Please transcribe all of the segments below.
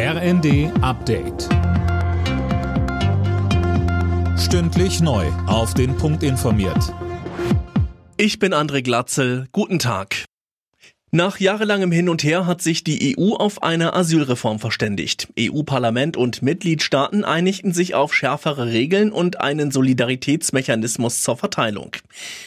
RND Update. Stündlich neu. Auf den Punkt informiert. Ich bin André Glatzel. Guten Tag. Nach jahrelangem Hin und Her hat sich die EU auf eine Asylreform verständigt. EU-Parlament und Mitgliedstaaten einigten sich auf schärfere Regeln und einen Solidaritätsmechanismus zur Verteilung.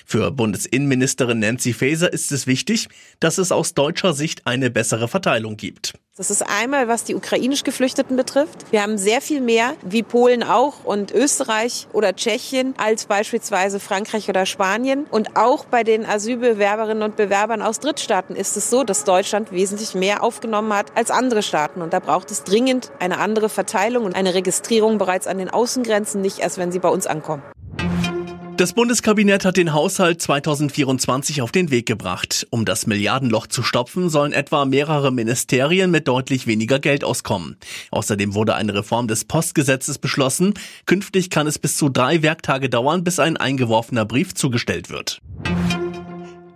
Für Bundesinnenministerin Nancy Faeser ist es wichtig, dass es aus deutscher Sicht eine bessere Verteilung gibt. Das ist einmal, was die ukrainisch Geflüchteten betrifft. Wir haben sehr viel mehr, wie Polen auch und Österreich oder Tschechien, als beispielsweise Frankreich oder Spanien. Und auch bei den Asylbewerberinnen und Bewerbern aus Drittstaaten ist es so, dass Deutschland wesentlich mehr aufgenommen hat als andere Staaten. Und da braucht es dringend eine andere Verteilung und eine Registrierung bereits an den Außengrenzen, nicht erst wenn sie bei uns ankommen. Das Bundeskabinett hat den Haushalt 2024 auf den Weg gebracht. Um das Milliardenloch zu stopfen, sollen etwa mehrere Ministerien mit deutlich weniger Geld auskommen. Außerdem wurde eine Reform des Postgesetzes beschlossen. Künftig kann es bis zu drei Werktage dauern, bis ein eingeworfener Brief zugestellt wird.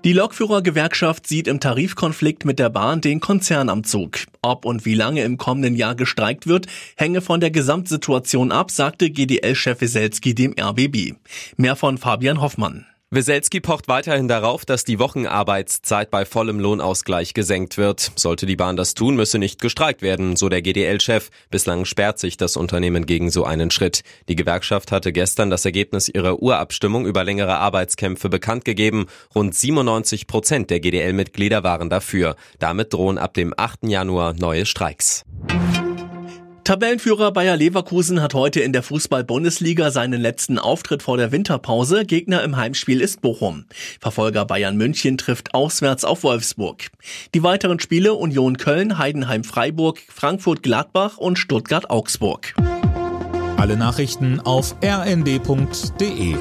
Die Lokführergewerkschaft sieht im Tarifkonflikt mit der Bahn den Konzern am Zug. Ob und wie lange im kommenden Jahr gestreikt wird, hänge von der Gesamtsituation ab, sagte GDL-Chef Weselski dem RBB. Mehr von Fabian Hoffmann. Weselski pocht weiterhin darauf, dass die Wochenarbeitszeit bei vollem Lohnausgleich gesenkt wird. Sollte die Bahn das tun, müsse nicht gestreikt werden, so der GDL-Chef. Bislang sperrt sich das Unternehmen gegen so einen Schritt. Die Gewerkschaft hatte gestern das Ergebnis ihrer Urabstimmung über längere Arbeitskämpfe bekannt gegeben. Rund 97 Prozent der GDL-Mitglieder waren dafür. Damit drohen ab dem 8. Januar neue Streiks. Tabellenführer Bayer Leverkusen hat heute in der Fußball-Bundesliga seinen letzten Auftritt vor der Winterpause. Gegner im Heimspiel ist Bochum. Verfolger Bayern München trifft auswärts auf Wolfsburg. Die weiteren Spiele Union Köln, Heidenheim Freiburg, Frankfurt Gladbach und Stuttgart Augsburg. Alle Nachrichten auf rnd.de